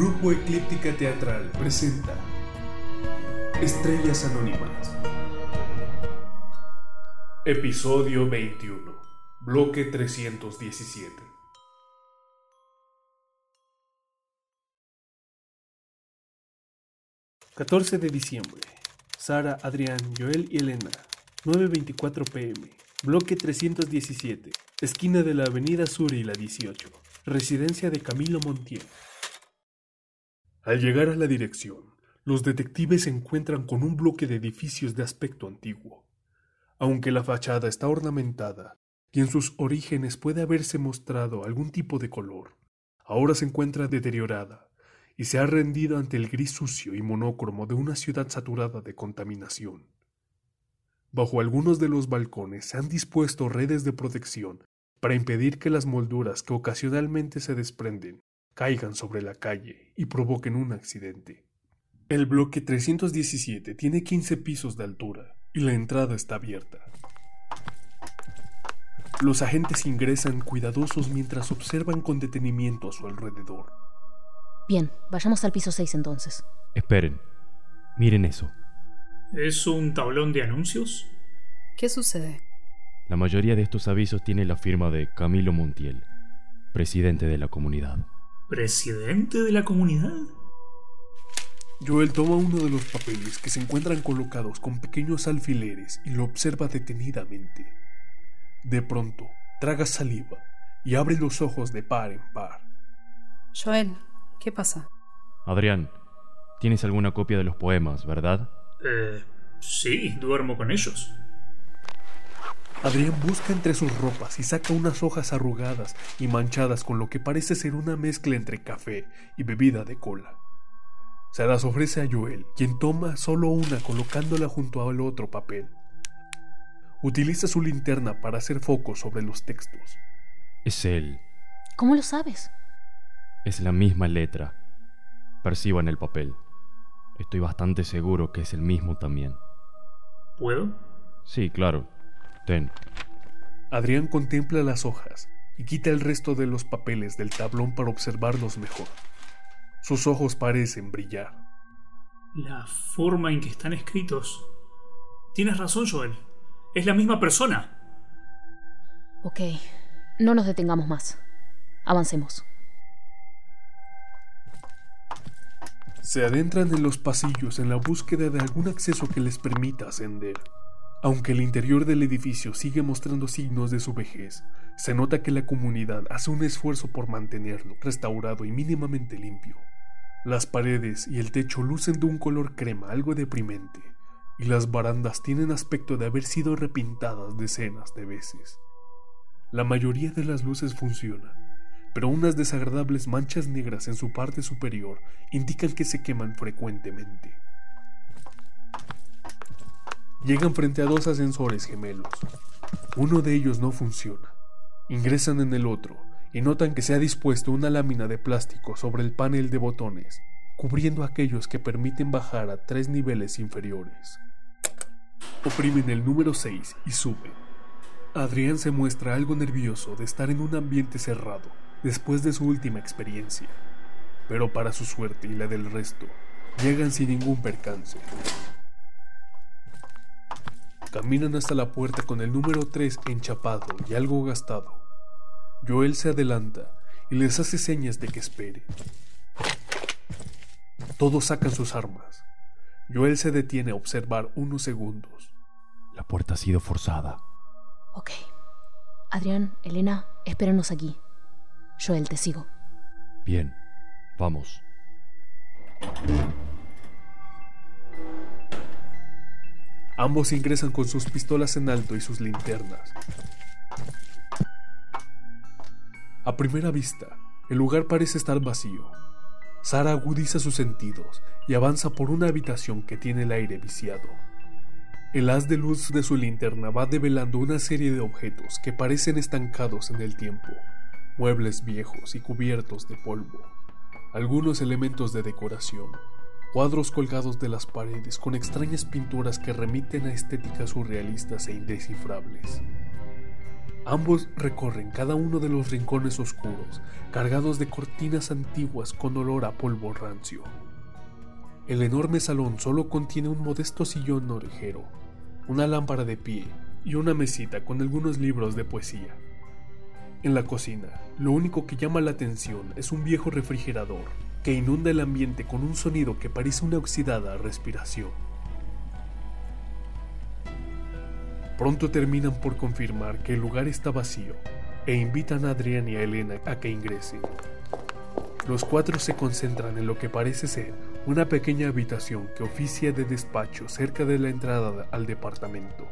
Grupo Eclíptica Teatral presenta Estrellas Anónimas. Episodio 21. Bloque 317. ...14 de diciembre... Sara, Adrián, Joel y Elena... ...9.24 pm... Bloque 317... Esquina de la Avenida Sur y la 18... Residencia de Camilo Montiel. Al llegar a la dirección, los detectives se encuentran con un bloque de edificios de aspecto antiguo. Aunque la fachada está ornamentada y en sus orígenes puede haberse mostrado algún tipo de color, ahora se encuentra deteriorada y se ha rendido ante el gris sucio y monócromo de una ciudad saturada de contaminación. Bajo algunos de los balcones se han dispuesto redes de protección para impedir que las molduras que ocasionalmente se desprenden caigan sobre la calle y provoquen un accidente. El bloque 317 tiene 15 pisos de altura y la entrada está abierta. Los agentes ingresan cuidadosos mientras observan con detenimiento a su alrededor. Bien, vayamos al piso 6 entonces. Esperen. Miren eso. ¿Es un tablón de anuncios? ¿Qué sucede? La mayoría de estos avisos tiene la firma de Camilo Montiel, presidente de la comunidad. ¿Presidente de la comunidad? Joel toma uno de los papeles que se encuentran colocados con pequeños alfileres y lo observa detenidamente. De pronto, traga saliva y abre los ojos de par en par. Joel, ¿qué pasa? Adrián, tienes alguna copia de los poemas, ¿verdad? Eh, sí, duermo con ellos. Adrián busca entre sus ropas y saca unas hojas arrugadas y manchadas con lo que parece ser una mezcla entre café y bebida de cola. Se las ofrece a Joel, quien toma solo una colocándola junto al otro papel. Utiliza su linterna para hacer foco sobre los textos. Es él. ¿Cómo lo sabes? Es la misma letra. Percibo en el papel. Estoy bastante seguro que es el mismo también. ¿Puedo? Sí, claro. Ten. Adrián contempla las hojas y quita el resto de los papeles del tablón para observarlos mejor. Sus ojos parecen brillar. La forma en que están escritos. Tienes razón, Joel. Es la misma persona. Ok, no nos detengamos más. Avancemos. Se adentran en los pasillos en la búsqueda de algún acceso que les permita ascender. Aunque el interior del edificio sigue mostrando signos de su vejez, se nota que la comunidad hace un esfuerzo por mantenerlo restaurado y mínimamente limpio. Las paredes y el techo lucen de un color crema algo deprimente, y las barandas tienen aspecto de haber sido repintadas decenas de veces. La mayoría de las luces funcionan, pero unas desagradables manchas negras en su parte superior indican que se queman frecuentemente. Llegan frente a dos ascensores gemelos. Uno de ellos no funciona. Ingresan en el otro y notan que se ha dispuesto una lámina de plástico sobre el panel de botones, cubriendo aquellos que permiten bajar a tres niveles inferiores. Oprimen el número 6 y suben. Adrián se muestra algo nervioso de estar en un ambiente cerrado después de su última experiencia, pero para su suerte y la del resto, llegan sin ningún percance. Caminan hasta la puerta con el número 3 enchapado y algo gastado. Joel se adelanta y les hace señas de que espere. Todos sacan sus armas. Joel se detiene a observar unos segundos. La puerta ha sido forzada. Ok. Adrián, Elena, espéranos aquí. Joel, te sigo. Bien, vamos. Ambos ingresan con sus pistolas en alto y sus linternas. A primera vista, el lugar parece estar vacío. Sara agudiza sus sentidos y avanza por una habitación que tiene el aire viciado. El haz de luz de su linterna va develando una serie de objetos que parecen estancados en el tiempo, muebles viejos y cubiertos de polvo, algunos elementos de decoración, cuadros colgados de las paredes con extrañas pinturas que remiten a estéticas surrealistas e indescifrables. Ambos recorren cada uno de los rincones oscuros, cargados de cortinas antiguas con olor a polvo rancio. El enorme salón solo contiene un modesto sillón orejero, una lámpara de pie y una mesita con algunos libros de poesía. En la cocina, lo único que llama la atención es un viejo refrigerador que inunda el ambiente con un sonido que parece una oxidada respiración. Pronto terminan por confirmar que el lugar está vacío e invitan a Adrián y a Elena a que ingresen. Los cuatro se concentran en lo que parece ser una pequeña habitación que oficia de despacho cerca de la entrada al departamento.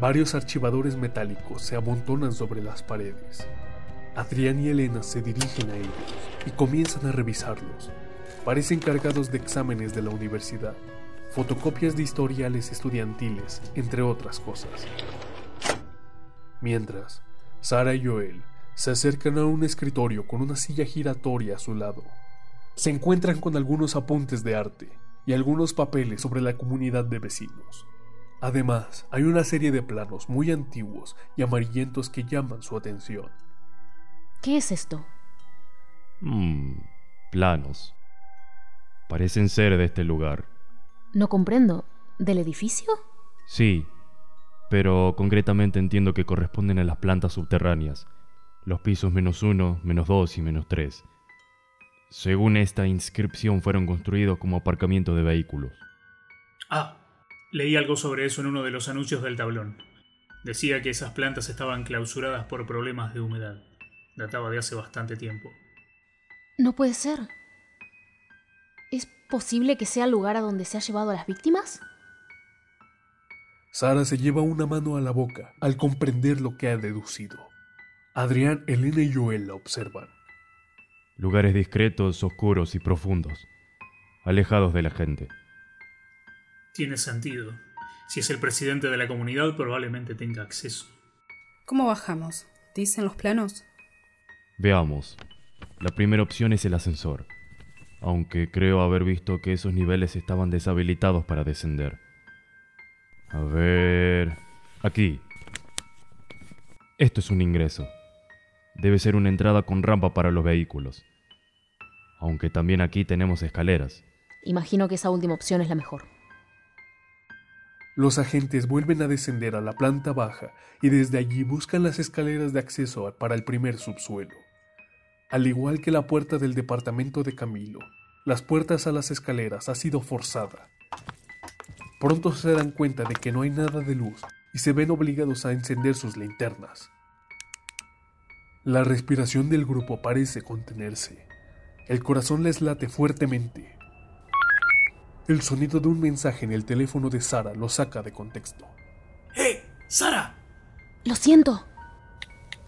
Varios archivadores metálicos se amontonan sobre las paredes. Adrián y Elena se dirigen a ellos y comienzan a revisarlos. Parecen cargados de exámenes de la universidad fotocopias de historiales estudiantiles, entre otras cosas. Mientras, Sara y Joel se acercan a un escritorio con una silla giratoria a su lado. Se encuentran con algunos apuntes de arte y algunos papeles sobre la comunidad de vecinos. Además, hay una serie de planos muy antiguos y amarillentos que llaman su atención. ¿Qué es esto? Mmm, planos. Parecen ser de este lugar. No comprendo. ¿Del edificio? Sí, pero concretamente entiendo que corresponden a las plantas subterráneas, los pisos menos uno, menos dos y menos tres. Según esta inscripción fueron construidos como aparcamiento de vehículos. Ah, leí algo sobre eso en uno de los anuncios del tablón. Decía que esas plantas estaban clausuradas por problemas de humedad. Databa de hace bastante tiempo. No puede ser. ¿Es posible que sea el lugar a donde se ha llevado a las víctimas? Sara se lleva una mano a la boca al comprender lo que ha deducido. Adrián, Elena y Joel la observan. Lugares discretos, oscuros y profundos, alejados de la gente. Tiene sentido. Si es el presidente de la comunidad, probablemente tenga acceso. ¿Cómo bajamos? ¿Dicen los planos? Veamos. La primera opción es el ascensor aunque creo haber visto que esos niveles estaban deshabilitados para descender. A ver... Aquí. Esto es un ingreso. Debe ser una entrada con rampa para los vehículos. Aunque también aquí tenemos escaleras. Imagino que esa última opción es la mejor. Los agentes vuelven a descender a la planta baja y desde allí buscan las escaleras de acceso para el primer subsuelo. Al igual que la puerta del departamento de Camilo, las puertas a las escaleras ha sido forzada. Pronto se dan cuenta de que no hay nada de luz y se ven obligados a encender sus linternas. La respiración del grupo parece contenerse. El corazón les late fuertemente. El sonido de un mensaje en el teléfono de Sara lo saca de contexto. ¡Eh! ¡Sara! Lo siento.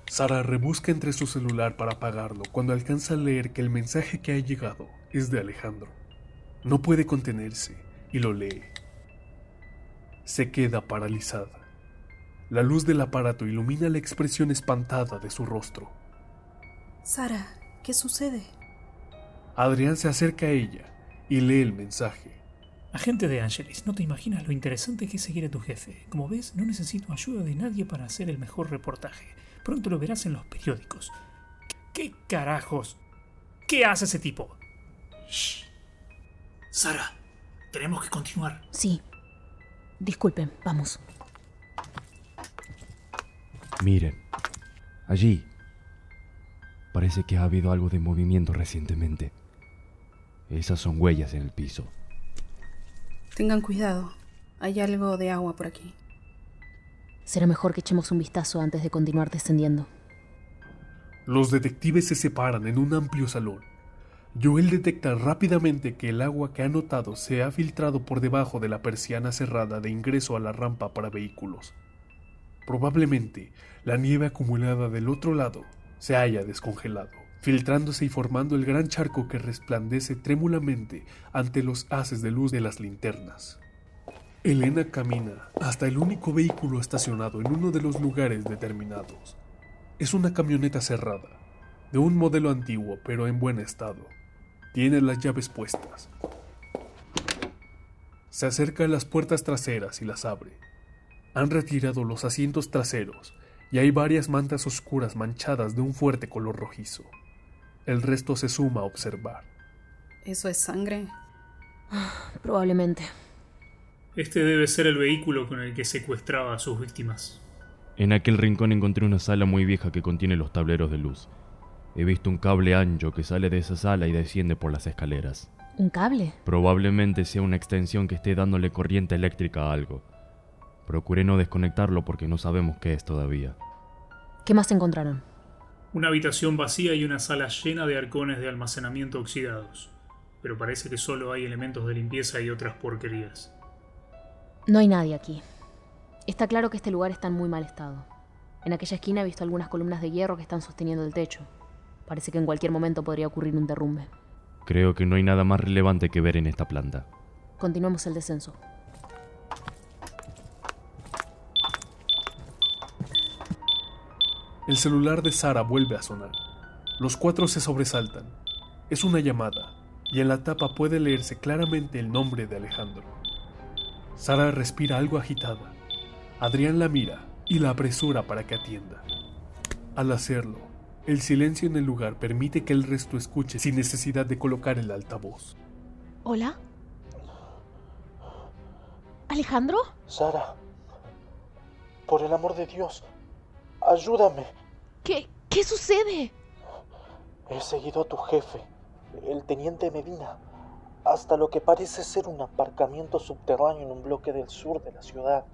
Sara rebusca entre su celular para apagarlo cuando alcanza a leer que el mensaje que ha llegado es de Alejandro. No puede contenerse y lo lee. Se queda paralizada. La luz del aparato ilumina la expresión espantada de su rostro. Sara, ¿qué sucede? Adrián se acerca a ella y lee el mensaje. Agente de Angelis, no te imaginas lo interesante que es seguir a tu jefe. Como ves, no necesito ayuda de nadie para hacer el mejor reportaje. Pronto lo verás en los periódicos. ¿Qué carajos? ¿Qué hace ese tipo? Shh. Sara, tenemos que continuar. Sí. Disculpen, vamos. Miren, allí. Parece que ha habido algo de movimiento recientemente. Esas son huellas en el piso. Tengan cuidado. Hay algo de agua por aquí. Será mejor que echemos un vistazo antes de continuar descendiendo. Los detectives se separan en un amplio salón. Joel detecta rápidamente que el agua que ha notado se ha filtrado por debajo de la persiana cerrada de ingreso a la rampa para vehículos. Probablemente la nieve acumulada del otro lado se haya descongelado, filtrándose y formando el gran charco que resplandece trémulamente ante los haces de luz de las linternas. Elena camina hasta el único vehículo estacionado en uno de los lugares determinados. Es una camioneta cerrada, de un modelo antiguo pero en buen estado. Tiene las llaves puestas. Se acerca a las puertas traseras y las abre. Han retirado los asientos traseros y hay varias mantas oscuras manchadas de un fuerte color rojizo. El resto se suma a observar. ¿Eso es sangre? Probablemente. Este debe ser el vehículo con el que secuestraba a sus víctimas. En aquel rincón encontré una sala muy vieja que contiene los tableros de luz. He visto un cable ancho que sale de esa sala y desciende por las escaleras. ¿Un cable? Probablemente sea una extensión que esté dándole corriente eléctrica a algo. Procuré no desconectarlo porque no sabemos qué es todavía. ¿Qué más encontraron? Una habitación vacía y una sala llena de arcones de almacenamiento oxidados. Pero parece que solo hay elementos de limpieza y otras porquerías. No hay nadie aquí. Está claro que este lugar está en muy mal estado. En aquella esquina he visto algunas columnas de hierro que están sosteniendo el techo. Parece que en cualquier momento podría ocurrir un derrumbe. Creo que no hay nada más relevante que ver en esta planta. Continuemos el descenso. El celular de Sara vuelve a sonar. Los cuatro se sobresaltan. Es una llamada, y en la tapa puede leerse claramente el nombre de Alejandro. Sara respira algo agitada. Adrián la mira y la apresura para que atienda. Al hacerlo, el silencio en el lugar permite que el resto escuche sin necesidad de colocar el altavoz. ¿Hola? ¿Alejandro? Sara, por el amor de Dios, ayúdame. ¿Qué, qué sucede? He seguido a tu jefe, el teniente Medina, hasta lo que parece ser un aparcamiento subterráneo en un bloque del sur de la ciudad.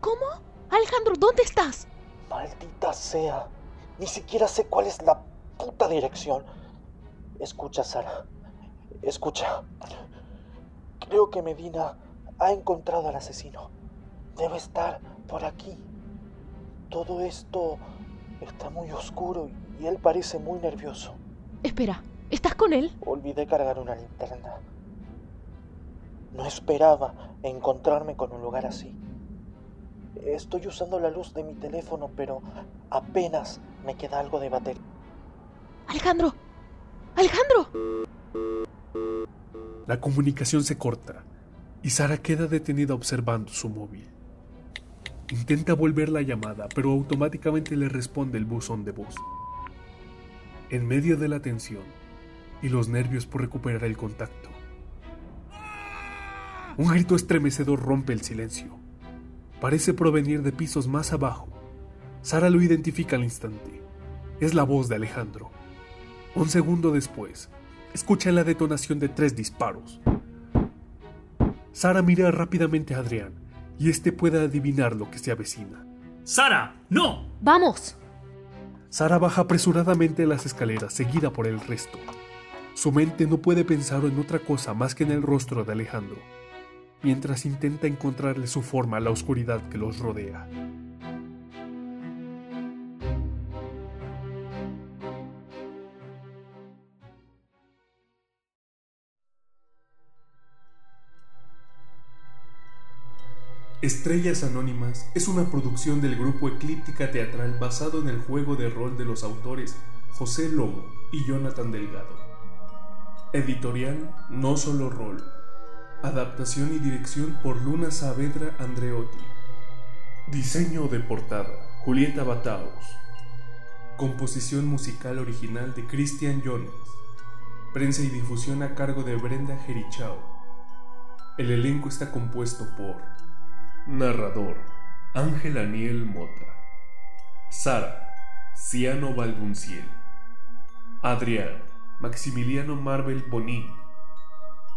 ¿Cómo? Alejandro, ¿dónde estás? Maldita sea. Ni siquiera sé cuál es la puta dirección. Escucha, Sara. Escucha. Creo que Medina ha encontrado al asesino. Debe estar por aquí. Todo esto está muy oscuro y él parece muy nervioso. Espera, ¿estás con él? Olvidé cargar una linterna. No esperaba encontrarme con un lugar así. Estoy usando la luz de mi teléfono, pero apenas me queda algo de batería. Alejandro. Alejandro. La comunicación se corta y Sara queda detenida observando su móvil. Intenta volver la llamada, pero automáticamente le responde el buzón de voz. En medio de la tensión y los nervios por recuperar el contacto, un grito estremecedor rompe el silencio. Parece provenir de pisos más abajo. Sara lo identifica al instante. Es la voz de Alejandro. Un segundo después, escucha la detonación de tres disparos. Sara mira rápidamente a Adrián y este puede adivinar lo que se avecina. ¡Sara! ¡No! ¡Vamos! Sara baja apresuradamente las escaleras, seguida por el resto. Su mente no puede pensar en otra cosa más que en el rostro de Alejandro, mientras intenta encontrarle su forma a la oscuridad que los rodea. Estrellas Anónimas es una producción del grupo Eclíptica Teatral basado en el juego de rol de los autores José Lomo y Jonathan Delgado. Editorial No Solo Rol. Adaptación y dirección por Luna Saavedra Andreotti. Diseño de portada Julieta Bataos. Composición musical original de Christian Jones. Prensa y difusión a cargo de Brenda Jerichao. El elenco está compuesto por Narrador Ángel Aniel Mota. Sara Ciano Balbunciel. Adrián Maximiliano Marvel Bonín.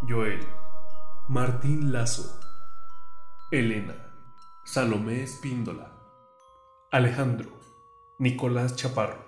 Joel Martín Lazo. Elena Salomé Espíndola. Alejandro Nicolás Chaparro.